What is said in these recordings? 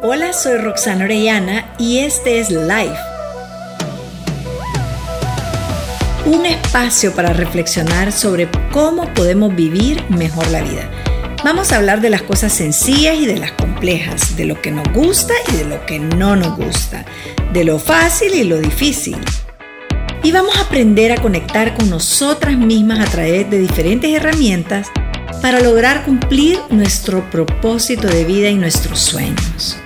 Hola, soy Roxana Orellana y este es Life. Un espacio para reflexionar sobre cómo podemos vivir mejor la vida. Vamos a hablar de las cosas sencillas y de las complejas, de lo que nos gusta y de lo que no nos gusta, de lo fácil y lo difícil. Y vamos a aprender a conectar con nosotras mismas a través de diferentes herramientas para lograr cumplir nuestro propósito de vida y nuestros sueños.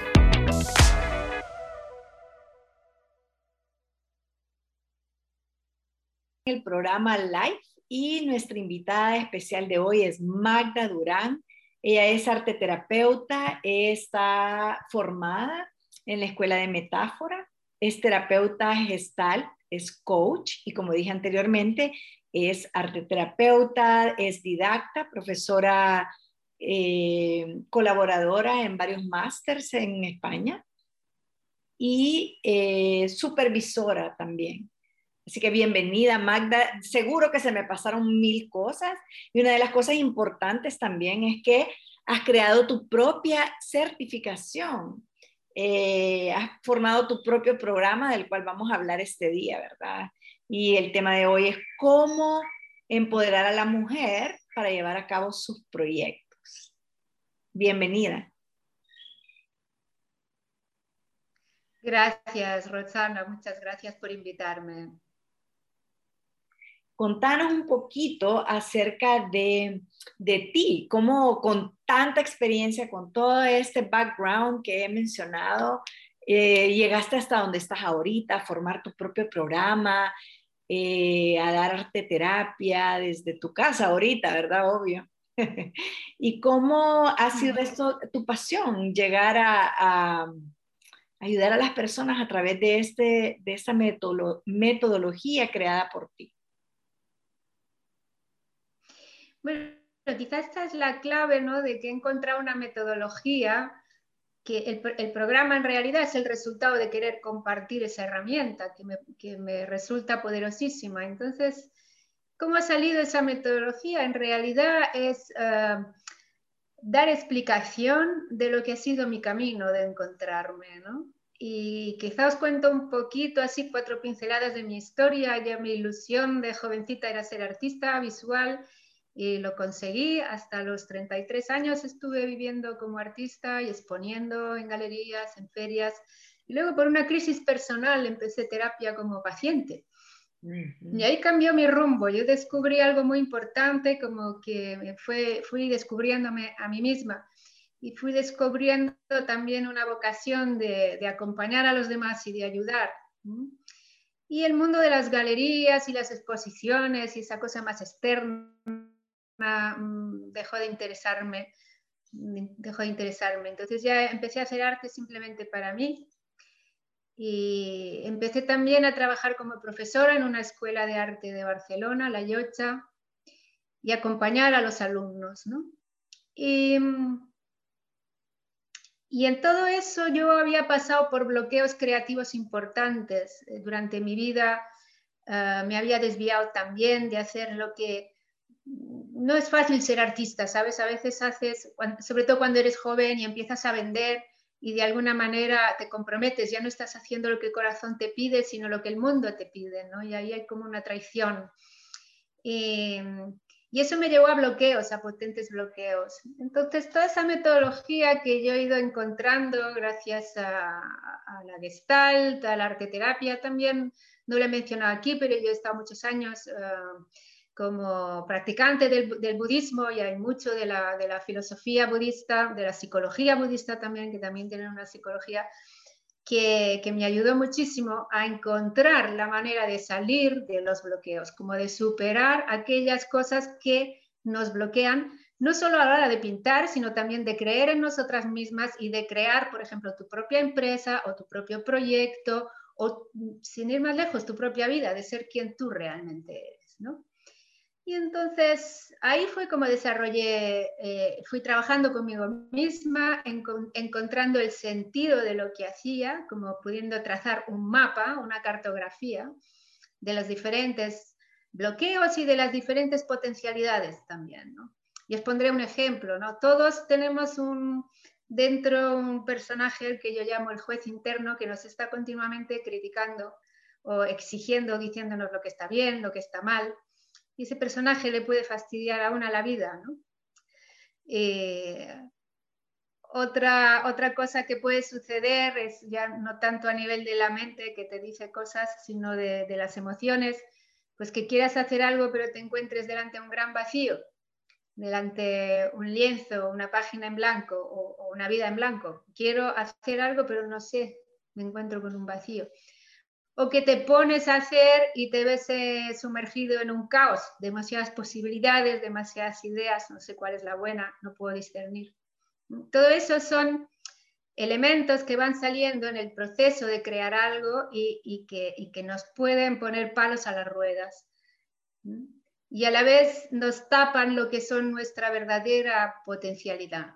El programa Life y nuestra invitada especial de hoy es Magda Durán. Ella es arte terapeuta, está formada en la Escuela de Metáfora, es terapeuta gestal, es coach y como dije anteriormente, es arte terapeuta, es didacta, profesora eh, colaboradora en varios másters en España y eh, supervisora también. Así que bienvenida, Magda. Seguro que se me pasaron mil cosas y una de las cosas importantes también es que has creado tu propia certificación. Eh, has formado tu propio programa del cual vamos a hablar este día, ¿verdad? Y el tema de hoy es cómo empoderar a la mujer para llevar a cabo sus proyectos. Bienvenida. Gracias, Roxana. Muchas gracias por invitarme contanos un poquito acerca de, ti, cómo con tanta experiencia, con todo este background que he mencionado, eh, llegaste hasta donde estás ahorita, a formar tu propio programa, eh, a dar arte terapia desde tu casa ahorita, ¿verdad? Obvio. ¿Y cómo ha sido esto tu pasión, llegar a, ayudar a las personas a través de, este, de esta metodología creada por ti? Bueno, quizás esta es la clave, ¿no? De que he encontrado una metodología que el, programa en realidad es el resultado de querer compartir esa herramienta que me, resulta poderosísima. Entonces, ¿cómo ha salido esa metodología? En realidad es eh, dar explicación de lo que ha sido mi camino de encontrarme, ¿no? Y quizás os cuento un poquito, así cuatro pinceladas de mi historia. Ya mi ilusión de jovencita era ser artista visual y lo conseguí. Hasta los 33 años estuve viviendo como artista y exponiendo en galerías, en ferias. Y luego por una crisis personal empecé terapia como paciente. Y ahí cambió mi rumbo. Yo descubrí algo muy importante, como que fue, fui descubriéndome a mí misma y fui descubriendo también una vocación de, de acompañar a los demás y de ayudar. Y el mundo de las galerías y las exposiciones y esa cosa más externa dejó de interesarme, dejó de interesarme. Entonces ya empecé a hacer arte simplemente para mí y empecé también a trabajar como profesora en una escuela de arte de Barcelona, La Yocha, y acompañar a los alumnos, Y, y en todo eso yo había pasado por bloqueos creativos importantes durante mi vida. Ah, me había desviado también de hacer lo que no es fácil ser artista, ¿sabes? A veces haces, sobre todo cuando eres joven y empiezas a vender y de alguna manera te comprometes, ya no estás haciendo lo que el corazón te pide, sino lo que el mundo te pide, ¿no? Y ahí hay como una traición. Y, eso me llevó a bloqueos, a potentes bloqueos. Entonces, toda esa metodología que yo he ido encontrando gracias a, la gestalt, a la arteterapia también, no lo he mencionado aquí, pero yo he estado muchos años... Uh, como practicante del, budismo y hay mucho de la, filosofía budista, de la psicología budista también, que también tienen una psicología que, me ayudó muchísimo a encontrar la manera de salir de los bloqueos, como de superar aquellas cosas que nos bloquean, no solo a la hora de pintar, sino también de creer en nosotras mismas y de crear, por ejemplo, tu propia empresa o tu propio proyecto o, sin ir más lejos, tu propia vida, de ser quien tú realmente eres, ¿no? Y entonces ahí fue como desarrollé, eh, fui trabajando conmigo misma, encontrando el sentido de lo que hacía, como pudiendo trazar un mapa, una cartografía de los diferentes bloqueos y de las diferentes potencialidades también. ¿no? Y os pondré un ejemplo, ¿no? Todos tenemos un, dentro un personaje que yo llamo el juez interno que nos está continuamente criticando o exigiendo, diciéndonos lo que está bien, lo que está mal. Ese personaje le puede fastidiar aún a la vida. Eh, otra, otra cosa que puede suceder es ya no tanto a nivel de la mente que te dice cosas, sino de, de las emociones, pues que quieras hacer algo pero te encuentres delante de un gran vacío delante un lienzo, una página en blanco o, una vida en blanco. Quiero hacer algo, pero no sé, me encuentro con un vacío. O que te pones a hacer y te ves eh, sumergido en un caos, demasiadas posibilidades, demasiadas ideas, no sé cuál es la buena, no puedo discernir. Todo eso son elementos que van saliendo en el proceso de crear algo y, que, y que nos pueden poner palos a las ruedas. Y a la vez nos tapan lo que son nuestra verdadera potencialidad,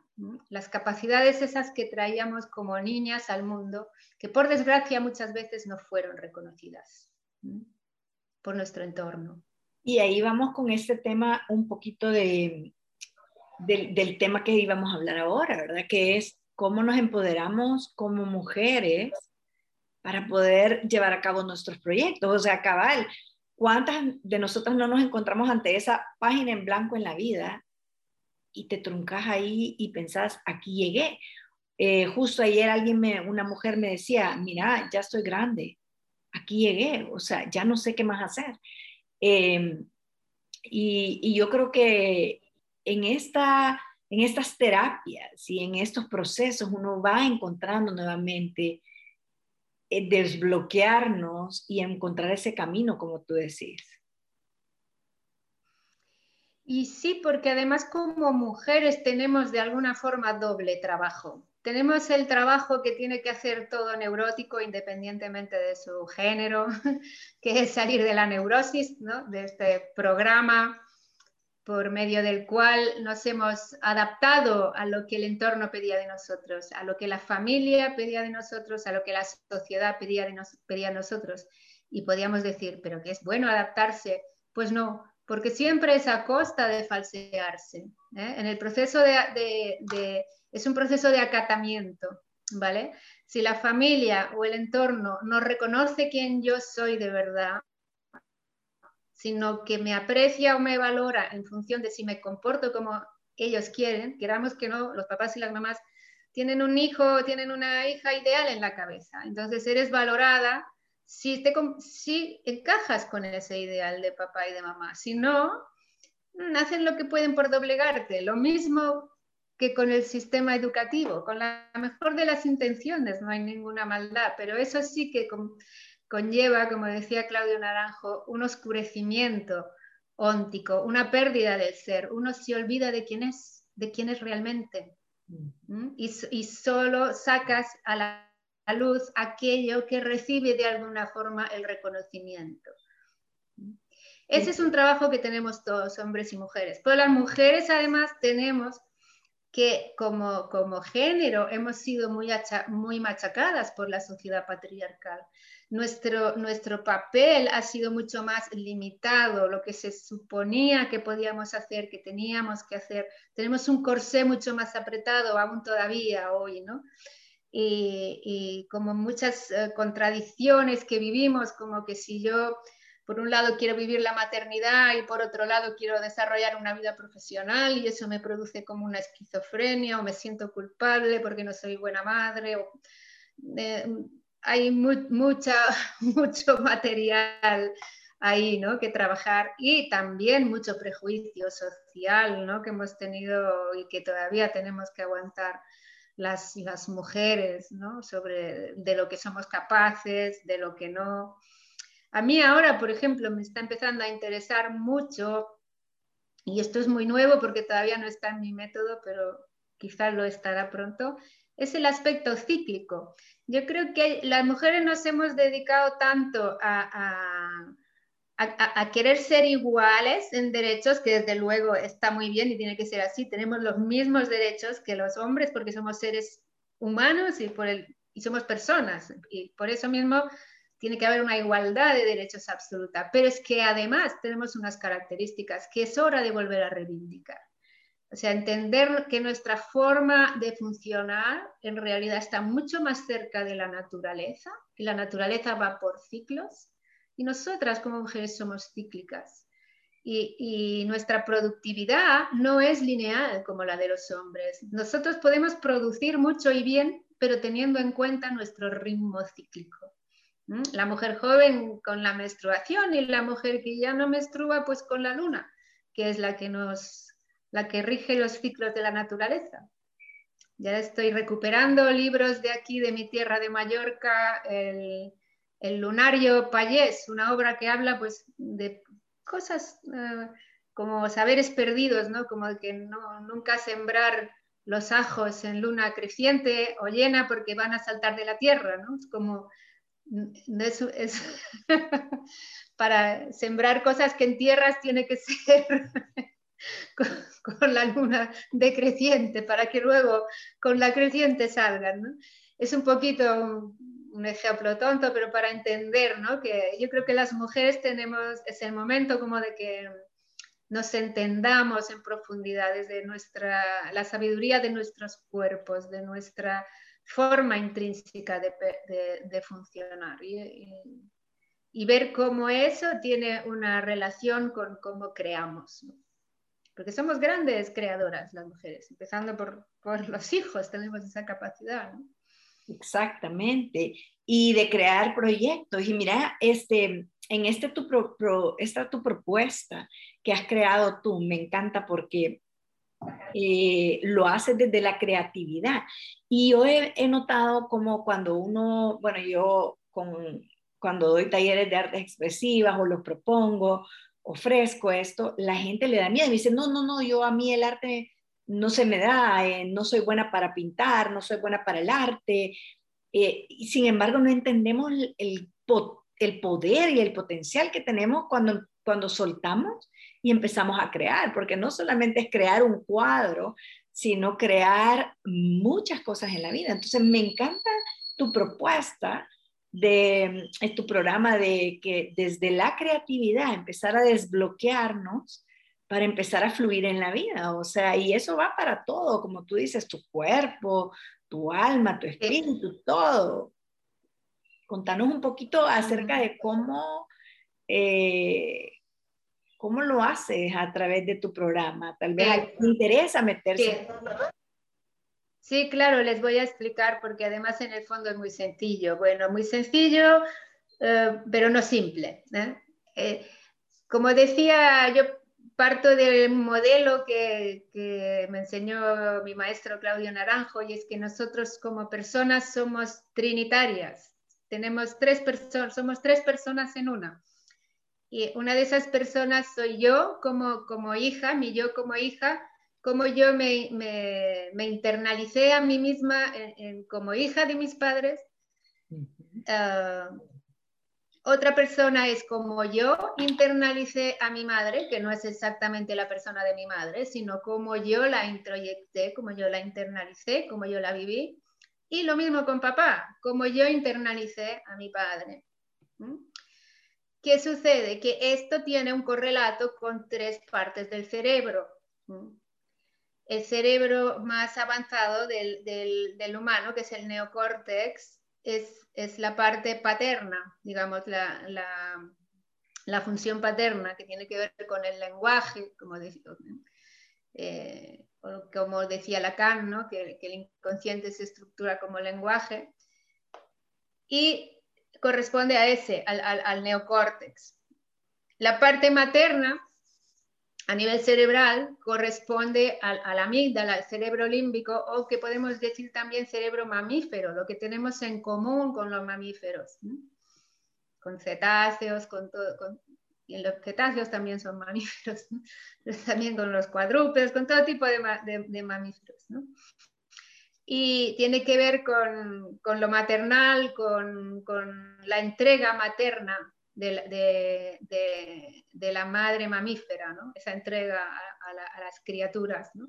las capacidades esas que traíamos como niñas al mundo, que por desgracia muchas veces no fueron reconocidas por nuestro entorno. Y ahí vamos con este tema un poquito de, del tema que íbamos a hablar ahora, ¿verdad? Que es cómo nos empoderamos como mujeres para poder llevar a cabo nuestros proyectos. O sea, cabal, ¿Cuántas de nosotras no nos encontramos ante esa página en blanco en la vida y te truncas ahí y pensás, aquí llegué? Eh, justo ayer alguien, me, una mujer me decía, mira, ya estoy grande, aquí llegué, o sea, ya no sé qué más hacer. Em, y, yo creo que en, esta, en estas terapias y en estos procesos uno va encontrando nuevamente eh, desbloquearnos y encontrar ese camino, como tú decís. Y sí, porque además como mujeres tenemos de alguna forma doble trabajo. Tenemos el trabajo que tiene que hacer todo neurótico independientemente de su género, que es salir de la neurosis, ¿no? de este programa por medio del cual nos hemos adaptado a lo que el entorno pedía de nosotros, a lo que la familia pedía de nosotros, a lo que la sociedad pedía de, pedía nosotros. Y podíamos decir, pero que es bueno adaptarse. Pues no, porque siempre es a costa de falsearse. ¿eh? En el proceso de, es un proceso de acatamiento, ¿vale? Si la familia o el entorno no reconoce quién yo soy de verdad, sino que me aprecia o me valora en función de si me comporto como ellos quieren, queramos que no, los papás y las mamás tienen un hijo, tienen una hija ideal en la cabeza. Entonces eres valorada si, te, si encajas con ese ideal de papá y de mamá. Si no, hacen lo que pueden por doblegarte. Lo mismo que con el sistema educativo, con la mejor de las intenciones, no hay ninguna maldad, pero eso sí que conlleva, como decía Claudio Naranjo, un oscurecimiento óntico, una pérdida del ser. Uno se olvida de quién es, de quién es realmente. ¿Mm? Y, y, solo sacas a la, luz aquello que recibe de alguna forma el reconocimiento. Ese es un trabajo que tenemos todos, hombres y mujeres. Pero las mujeres además tenemos que como, como género hemos sido muy, muy machacadas por la sociedad patriarcal nuestro, nuestro papel ha sido mucho más limitado, lo que se suponía que podíamos hacer, que teníamos que hacer. Tenemos un corsé mucho más apretado aún todavía hoy, ¿no? Y, como muchas eh, contradicciones que vivimos, como que si yo por un lado quiero vivir la maternidad y por otro lado quiero desarrollar una vida profesional y eso me produce como una esquizofrenia o me siento culpable porque no soy buena madre o eh, hay mucha, mucho material ahí ¿no? que trabajar y también mucho prejuicio social ¿no? que hemos tenido y que todavía tenemos que aguantar las, las mujeres ¿no? sobre de lo que somos capaces, de lo que no. A mí ahora, por ejemplo, me está empezando a interesar mucho, y esto es muy nuevo porque todavía no está en mi método, pero quizás lo estará pronto, es el aspecto cíclico. Yo creo que las mujeres nos hemos dedicado tanto a, querer ser iguales en derechos, que desde luego está muy bien y tiene que ser así. Tenemos los mismos derechos que los hombres porque somos seres humanos y, por el, y somos personas. Y por eso mismo tiene que haber una igualdad de derechos absoluta. Pero es que además tenemos unas características que es hora de volver a reivindicar. O sea, entender que nuestra forma de funcionar en realidad está mucho más cerca de la naturaleza, y la naturaleza va por ciclos, y nosotras como mujeres somos cíclicas. Y, nuestra productividad no es lineal como la de los hombres. Nosotros podemos producir mucho y bien, pero teniendo en cuenta nuestro ritmo cíclico. La mujer joven con la menstruación y la mujer que ya no menstrua, pues con la luna, que es la que nos, la que rige los ciclos de la naturaleza. Ya estoy recuperando libros de aquí, de mi tierra de Mallorca, el, el Lunario Payés, una obra que habla pues de cosas uh, como saberes perdidos, ¿no? Como que no, nunca sembrar los ajos en luna creciente o llena porque van a saltar de la tierra, ¿no? Es como es, es para sembrar cosas que en tierras tiene que ser con, la luna decreciente para que luego con la creciente salgan. Es un poquito un ejemplo tonto, pero para entender, ¿no? Que yo creo que las mujeres tenemos, es el momento como de que nos entendamos en profundidad desde nuestra, la sabiduría de nuestros cuerpos, de nuestra forma intrínseca de, de, funcionar y, y, ver cómo eso tiene una relación con cómo creamos. Porque somos grandes creadoras las mujeres, empezando por, por los hijos, tenemos esa capacidad. Exactamente. Y de crear proyectos. Y mira, este, en este tu, pro, pro, esta tu propuesta que has creado tú, me encanta porque eh, lo haces desde la creatividad. Y yo he, notado como cuando uno, bueno, yo con, cuando doy talleres de artes expresivas o los propongo, ofrezco esto, la gente le da miedo y dice, no, no, no, yo a mí el arte no se me da, eh, no soy buena para pintar, no soy buena para el arte. Eh, y sin embargo, no entendemos el, el, el, poder y el potencial que tenemos cuando, cuando soltamos y empezamos a crear, porque no solamente es crear un cuadro, sino crear muchas cosas en la vida. Entonces, me encanta tu propuesta de tu programa de que desde la creatividad empezar a desbloquearnos para empezar a fluir en la vida. O sea, y eso va para todo, como tú dices, tu cuerpo, tu alma, tu espíritu, todo. Contanos un poquito acerca de cómo, eh, cómo lo haces a través de tu programa. Tal vez sí. te interesa meterse. Sí. sí. claro, les voy a explicar porque además en el fondo es muy sencillo. Bueno, muy sencillo, eh, pero no simple. ¿eh? eh como decía, yo parto del modelo que, que, me enseñó mi maestro Claudio Naranjo y es que nosotros como personas somos trinitarias. Tenemos tres personas, somos tres personas en una. Y una de esas personas soy yo como, como hija, mi yo como hija, como yo me, me, me internalicé a mí misma en, en, como hija de mis padres. Uh, otra persona es como yo internalicé a mi madre, que no es exactamente la persona de mi madre, sino como yo la introyecté, como yo la internalicé, como yo la viví. Y lo mismo con papá, como yo internalicé a mi padre. ¿Mm? ¿Qué sucede? Que esto tiene un correlato con tres partes del cerebro. ¿Mm? El cerebro más avanzado del, del, del humano, que es el neocórtex, es, es la parte paterna, digamos, la, la, función paterna que tiene que ver con el lenguaje, como eh, como decía Lacan, ¿no? que, que el inconsciente se estructura como lenguaje, y corresponde a ese, al, al, al neocórtex. La parte materna a nivel cerebral corresponde al, amígdala, al cerebro límbico, o que podemos decir también cerebro mamífero, lo que tenemos en común con los mamíferos, con cetáceos, con todo, con, y los cetáceos también son mamíferos, ¿no? también con los cuadrúpedos, con todo tipo de, de, de mamíferos. ¿no? Y tiene que ver con, con lo maternal, con, con la entrega materna de, la madre mamífera, ¿no? esa entrega a, la, las criaturas. ¿no?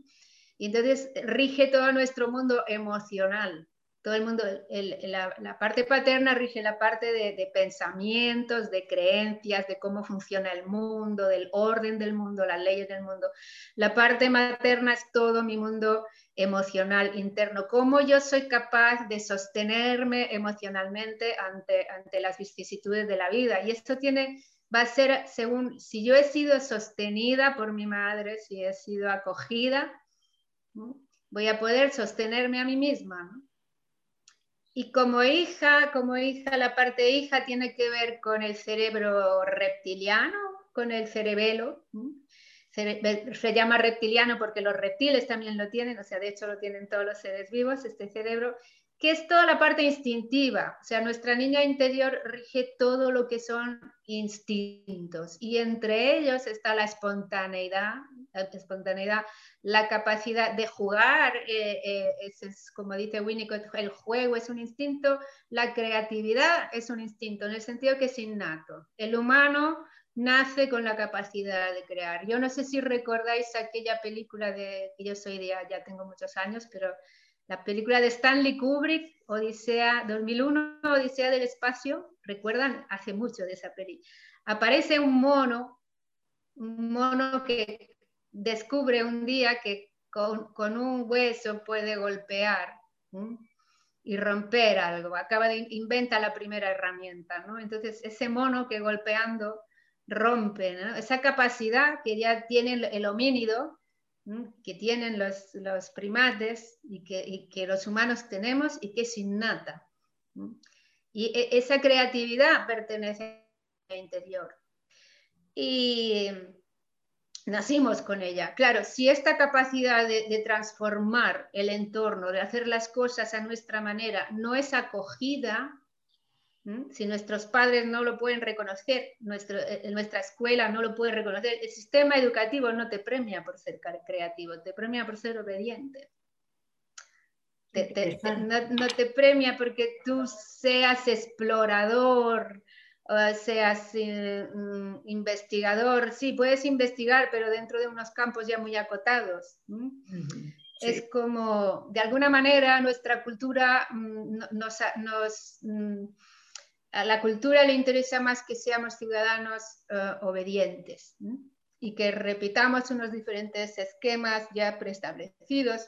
Y entonces rige todo nuestro mundo emocional, todo el mundo, la, parte paterna rige la parte de, pensamientos, de creencias, de cómo funciona el mundo, del orden del mundo, las leyes del mundo. La parte materna es todo mi mundo emocional interno, cómo yo soy capaz de sostenerme emocionalmente ante, ante las vicisitudes de la vida. Y esto tiene, va a ser según, si yo he sido sostenida por mi madre, si he sido acogida, voy a poder sostenerme a mí misma. Y como hija, como hija, la parte hija tiene que ver con el cerebro reptiliano, con el cerebelo. Se, llama reptiliano porque los reptiles también lo tienen, o sea, de hecho lo tienen todos los seres vivos, este cerebro, que es toda la parte instintiva. O sea, nuestra niña interior rige todo lo que son instintos y entre ellos está la espontaneidad, la capacidad de jugar, eh, eh, es, como dice Winnicott, el juego es un instinto, la creatividad es un instinto, en el sentido que es innato. El humano nace con la capacidad de crear. Yo no sé si recordáis aquella película de, que yo soy de, ya tengo muchos años, pero la película de Stanley Kubrick, Odisea 2001, Odisea del Espacio, recuerdan hace mucho de esa película. Aparece un mono, un mono que descubre un día que con, un hueso puede golpear y romper algo. Acaba de inventar la primera herramienta, ¿no? Entonces ese mono que golpeando rompe, esa capacidad que ya tiene el, homínido, que tienen los, los primates y que, que, los humanos tenemos y que es innata. Y e, esa creatividad pertenece al interior. Y nacimos con ella. Claro, si esta capacidad de, transformar el entorno, de hacer las cosas a nuestra manera, no es acogida, si nuestros padres no lo pueden reconocer, nuestro, eh, nuestra escuela no lo puede reconocer, el sistema educativo no te premia por ser creativo, te premia por ser obediente. no, te premia porque tú seas explorador, seas mm, investigador, sí, puedes investigar, pero dentro de unos campos ya muy acotados. Es como, de alguna manera, nuestra cultura mm, nos, mm, a la cultura le interesa más que seamos ciudadanos eh, obedientes y que repitamos unos diferentes esquemas ya preestablecidos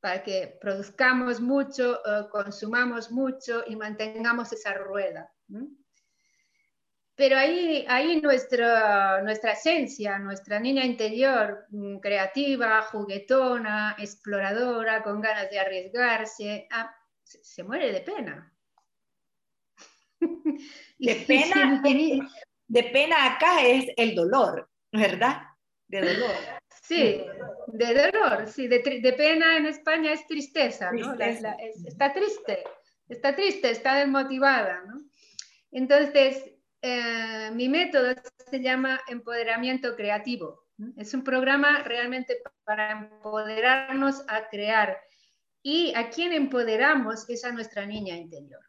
para que produzcamos mucho, eh, consumamos mucho y mantengamos esa rueda. Pero ahí, ahí nuestra, nuestra esencia, nuestra niña interior, mm, creativa, juguetona, exploradora, con ganas de arriesgarse, ah, se, muere de pena. De pena, de pena acá es el dolor, ¿verdad? De dolor. Sí, de dolor, sí, de, de pena en España es tristeza, ¿no? está triste, está triste, está desmotivada, ¿no? Entonces, eh, mi método se llama empoderamiento creativo. Es un programa realmente para empoderarnos a crear. Y a quien empoderamos es a nuestra niña interior.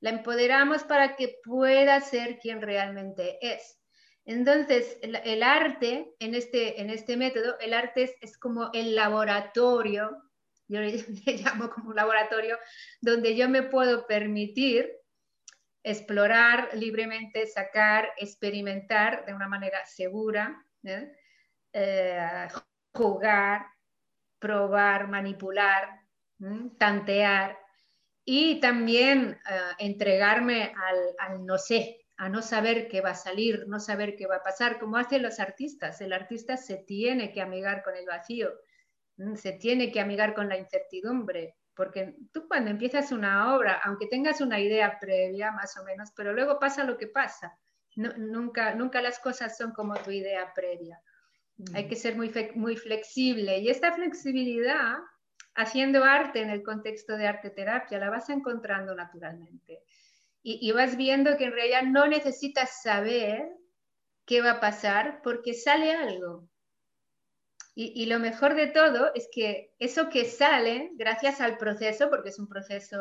La empoderamos para que pueda ser quien realmente es. Entonces, el, arte, en este, en este método, el arte es, como el laboratorio, yo le, llamo como un laboratorio, donde yo me puedo permitir explorar libremente, sacar, experimentar de una manera segura, ¿eh? Eh, jugar, probar, manipular, tantear y también eh, entregarme al, no sé, a no saber qué va a salir, no saber qué va a pasar, como hacen los artistas. El artista se tiene que amigar con el vacío, se tiene que amigar con la incertidumbre, porque tú cuando empiezas una obra, aunque tengas una idea previa más o menos, pero luego pasa lo que pasa. nunca, nunca las cosas son como tu idea previa. Hay que ser muy, muy flexible y esta flexibilidad, haciendo arte en el contexto de arte terapia, la vas encontrando naturalmente. Y, vas viendo que en realidad no necesitas saber qué va a pasar porque sale algo. Y, lo mejor de todo es que eso que sale, gracias al proceso, porque es un proceso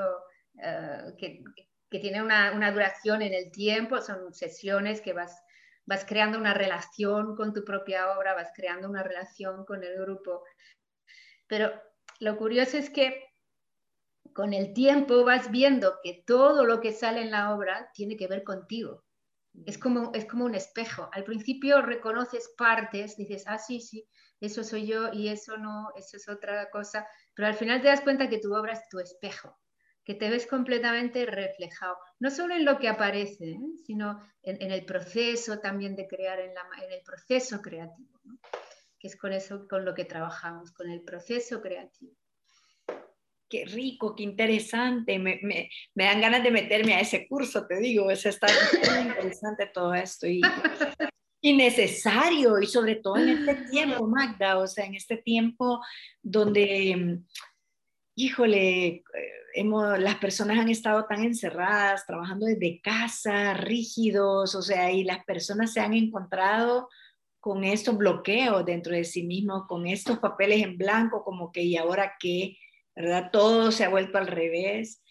eh, que, que, tiene una, una, duración en el tiempo, son sesiones que vas, vas creando una relación con tu propia obra, vas creando una relación con el grupo. Pero lo curioso es que con el tiempo vas viendo que todo lo que sale en la obra tiene que ver contigo. Es como, es como un espejo. Al principio reconoces partes, dices, ah, sí, sí, eso soy yo y eso no, eso es otra cosa, pero al final te das cuenta que tu obra es tu espejo, que te ves completamente reflejado, no solo en lo que aparece, ¿eh? sino en, el proceso también de crear, en, el proceso creativo, que es con eso con lo que trabajamos, con el proceso creativo. Qué rico, qué interesante, me, dan ganas de meterme a ese curso, te digo, es está interesante todo esto y, y, necesario, y sobre todo en este tiempo, Magda, o sea, en este tiempo donde, híjole, hemos, las personas han estado tan encerradas, trabajando desde casa, rígidos, o sea, y las personas se han encontrado con estos bloqueos dentro de sí mismos, con estos papeles en blanco, como que, ¿y ahora qué? ¿verdad? Todo se ha vuelto al revés.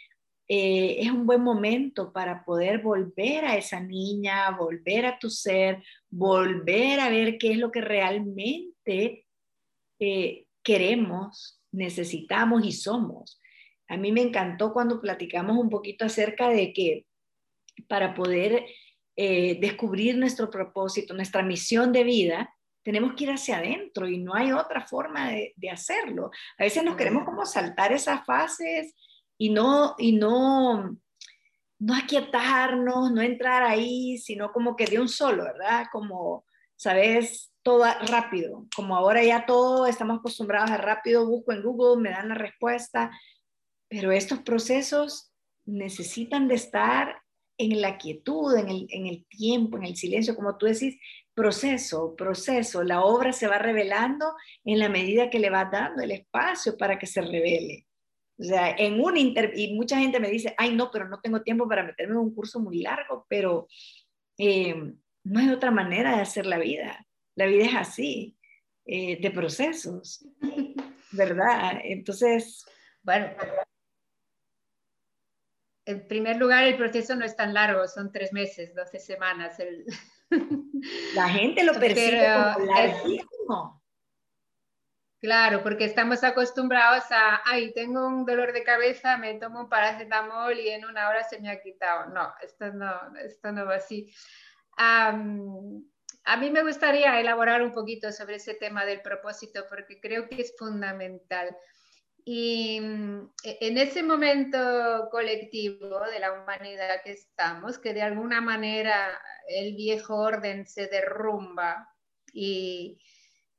Eh, es un buen momento para poder volver a esa niña, volver a tu ser, volver a ver qué es lo que realmente eh, queremos, necesitamos y somos. A mí me encantó cuando platicamos un poquito acerca de que para poder eh, descubrir nuestro propósito, nuestra misión de vida, tenemos que ir hacia adentro y no hay otra forma de, hacerlo. A veces nos queremos como saltar esas fases y no, y no, no aquietarnos, no entrar ahí, sino como que de un solo, ¿verdad? Como, ¿sabes? Todo rápido, como ahora ya todo estamos acostumbrados a rápido, busco en Google, me dan la respuesta, pero estos procesos necesitan de estar en la quietud, en el, en el tiempo, en el silencio, como tú decís, proceso, proceso. La obra se va revelando en la medida que le va dando el espacio para que se revele. O sea, en un inter y mucha gente me dice, ay, no, pero no tengo tiempo para meterme en un curso muy largo, pero eh, no hay otra manera de hacer la vida. La vida es así, eh, de procesos, ¿verdad? Entonces, bueno, en primer lugar, el proceso no es tan largo, son tres meses, doce semanas. El, la gente lo percibe como larguísimo. Claro, porque estamos acostumbrados a, ay, tengo un dolor de cabeza, me tomo un paracetamol y en una hora se me ha quitado. No, esto no, esto no va así. a mí me gustaría elaborar un poquito sobre ese tema del propósito porque creo que es fundamental. Y mm, e, en ese momento colectivo de la humanidad que estamos, que de alguna manera el viejo orden se derrumba y,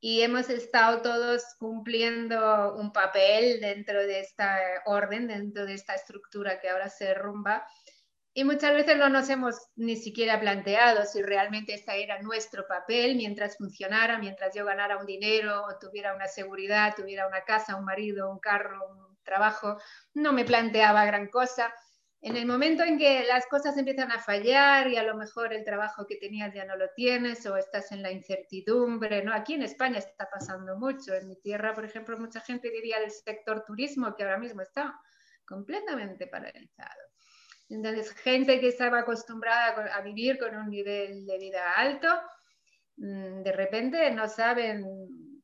y hemos estado todos cumpliendo un papel dentro de esta orden, dentro de esta estructura que ahora se derrumba, y muchas veces no nos hemos ni siquiera planteado si realmente este era nuestro papel mientras funcionara, mientras yo ganara un dinero o tuviera una seguridad, tuviera una casa, un marido, un carro, un trabajo. No me planteaba gran cosa. En el momento en que las cosas empiezan a fallar y a lo mejor el trabajo que tenías ya no lo tienes o estás en la incertidumbre, ¿no? Aquí en España está pasando mucho. En mi tierra, por ejemplo, mucha gente diría del sector turismo que ahora mismo está completamente paralizado. Entonces, gente que estaba acostumbrada a vivir con un nivel de vida alto, mm, de repente no saben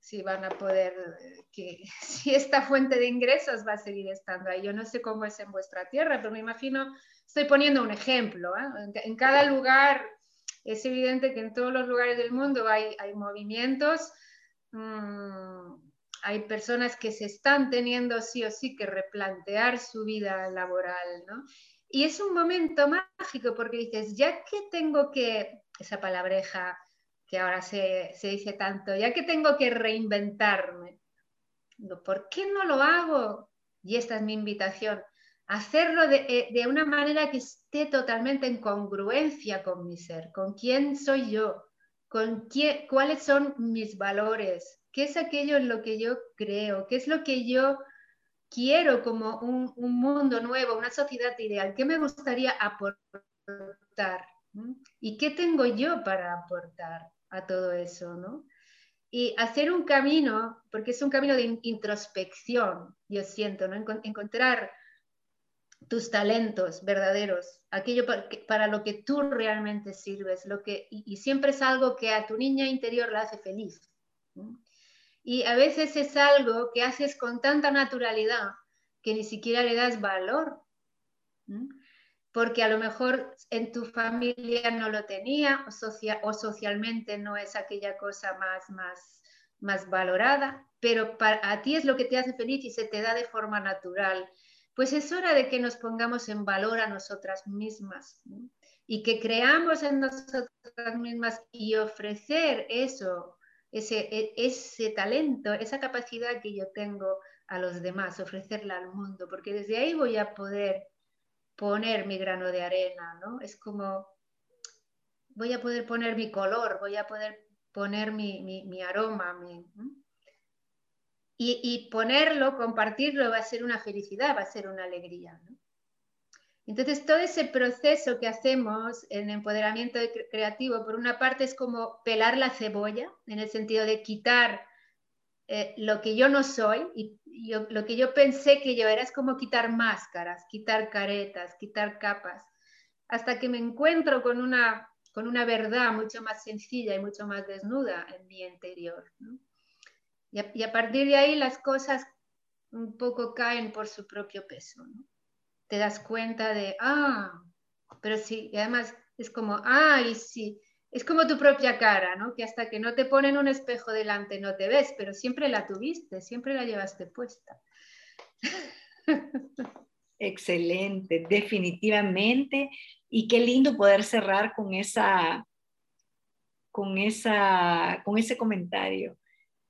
si van a poder, que, si esta fuente de ingresos va a seguir estando ahí. Yo no sé cómo es en vuestra tierra, pero me imagino, estoy poniendo un ejemplo. ¿eh? En, cada lugar, es evidente que en todos los lugares del mundo hay, hay movimientos, mm, hay personas que se están teniendo sí o sí que replantear su vida laboral, ¿no? Y es un momento mágico porque dices, ya que tengo que, esa palabreja que ahora se, dice tanto, ya que tengo que reinventarme, ¿por qué no lo hago? Y esta es mi invitación, hacerlo de, eh, de, una manera que esté totalmente en congruencia con mi ser, con quién soy yo, con quién, cuáles son mis valores, qué es aquello en lo que yo creo, qué es lo que yo quiero como un, mundo nuevo, una sociedad ideal, ¿qué me gustaría aportar? ¿Y qué tengo yo para aportar a todo eso? ¿no? Y hacer un camino, porque es un camino de introspección, yo siento, ¿no? encontrar tus talentos verdaderos, aquello para, lo que tú realmente sirves, lo que, y, siempre es algo que a tu niña interior la hace feliz. Y a veces es algo que haces con tanta naturalidad que ni siquiera le das valor. Porque a lo mejor en tu familia no lo tenía o, o socialmente no es aquella cosa más, más, más valorada, pero a ti es lo que te hace feliz y se te da de forma natural. Pues es hora de que nos pongamos en valor a nosotras mismas y que creamos en nosotras mismas y ofrecer eso, ese, e, ese talento, esa capacidad que yo tengo a los demás, ofrecerla al mundo, porque desde ahí voy a poder poner mi grano de arena, ¿no? Es como, voy a poder poner mi color, voy a poder poner mi, aroma, y, y, ponerlo, compartirlo va a ser una felicidad, va a ser una alegría, ¿no? Entonces, todo ese proceso que hacemos en empoderamiento creativo, por una parte es como pelar la cebolla, en el sentido de quitar eh, lo que yo no soy y lo que yo pensé que yo era, es como quitar máscaras, quitar caretas, quitar capas, hasta que me encuentro con una, con una verdad mucho más sencilla y mucho más desnuda en mi interior. Y, a, partir de ahí las cosas un poco caen por su propio peso. Te das cuenta de, ah, pero sí, y además es como, ay, sí, es como tu propia cara, ¿no? Que hasta que no te ponen un espejo delante no te ves, pero siempre la tuviste, siempre la llevaste puesta. Excelente, definitivamente. Y qué lindo poder cerrar con esa, con esa, con ese comentario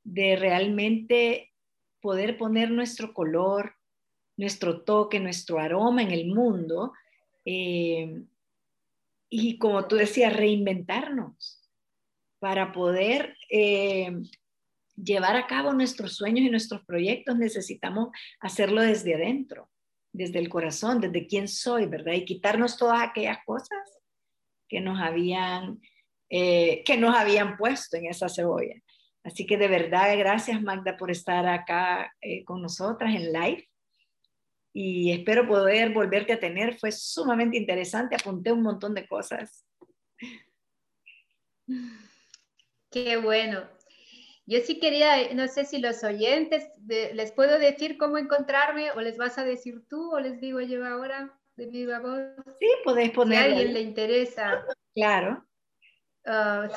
de realmente poder poner nuestro color, nuestro toque, nuestro aroma en el mundo. Eh, y como tú decías, reinventarnos para poder eh, llevar a cabo nuestros sueños y nuestros proyectos, necesitamos hacerlo desde adentro, desde el corazón, desde quién soy, ¿verdad? Y quitarnos todas aquellas cosas que nos habían, eh, que nos habían puesto en esa cebolla. Así que de verdad, gracias Magda por estar acá con nosotras en live y espero poder volverte a tener. Fue sumamente interesante, apunté un montón de cosas. Qué bueno. Yo sí quería, no sé si los oyentes, les puedo decir cómo encontrarme o les vas a decir tú o les digo yo ahora de viva voz. Sí, podés poner. Si a alguien le interesa. Claro. Uh,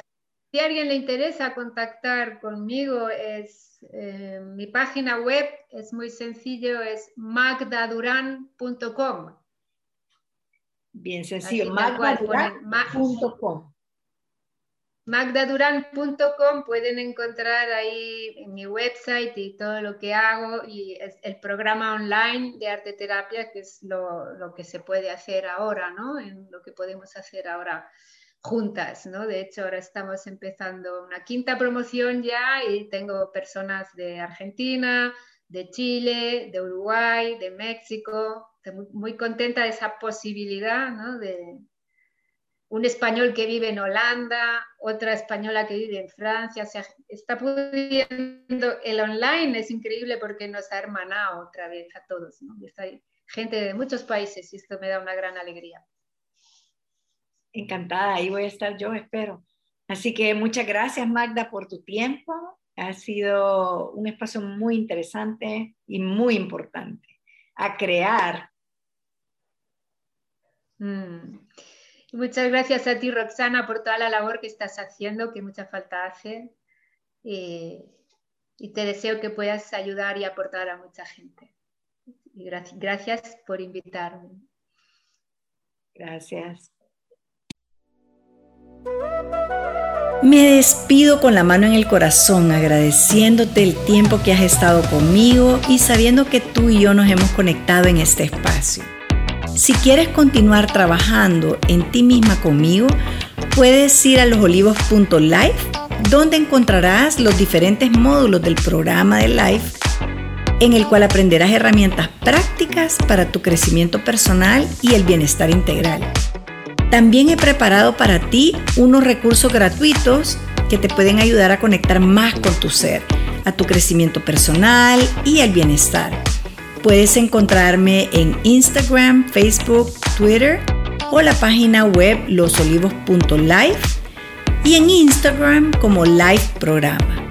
si a alguien le interesa contactar conmigo, es eh, mi página web es muy sencillo, es magdaduran.com. Bien sencillo, magdaduran.com. Magdaduran.com pueden encontrar ahí en mi website y todo lo que hago y es el programa online de arte terapia, que es lo, lo que se puede hacer ahora, ¿no? En lo que podemos hacer ahora juntas, ¿no? De hecho, ahora estamos empezando una quinta promoción ya y tengo personas de Argentina, de Chile, de Uruguay, de México. Estoy muy, contenta de esa posibilidad, ¿no? De un español que vive en Holanda, otra española que vive en Francia. O sea, está pudiendo, el online es increíble porque nos ha hermanado otra vez a todos, ¿no? Hay gente de muchos países y esto me da una gran alegría encantada, ahí voy a estar yo, espero. Así que muchas gracias Magda por tu tiempo. Ha sido un espacio muy interesante y muy importante a crear. Mm. Muchas gracias a ti, Roxana, por toda la labor que estás haciendo, que mucha falta hace. Y, te deseo que puedas ayudar y aportar a mucha gente. Y gracias, gracias por invitarme. Gracias. Me despido con la mano en el corazón, agradeciéndote el tiempo que has estado conmigo y sabiendo que tú y yo nos hemos conectado en este espacio. Si quieres continuar trabajando en ti misma conmigo, puedes ir a losolivos.live, donde encontrarás los diferentes módulos del programa de Live, en el cual aprenderás herramientas prácticas para tu crecimiento personal y el bienestar integral. También he preparado para ti unos recursos gratuitos que te pueden ayudar a conectar más con tu ser, a tu crecimiento personal y al bienestar. Puedes encontrarme en Instagram, Facebook, Twitter o la página web losolivos.life y en Instagram como Live Programa.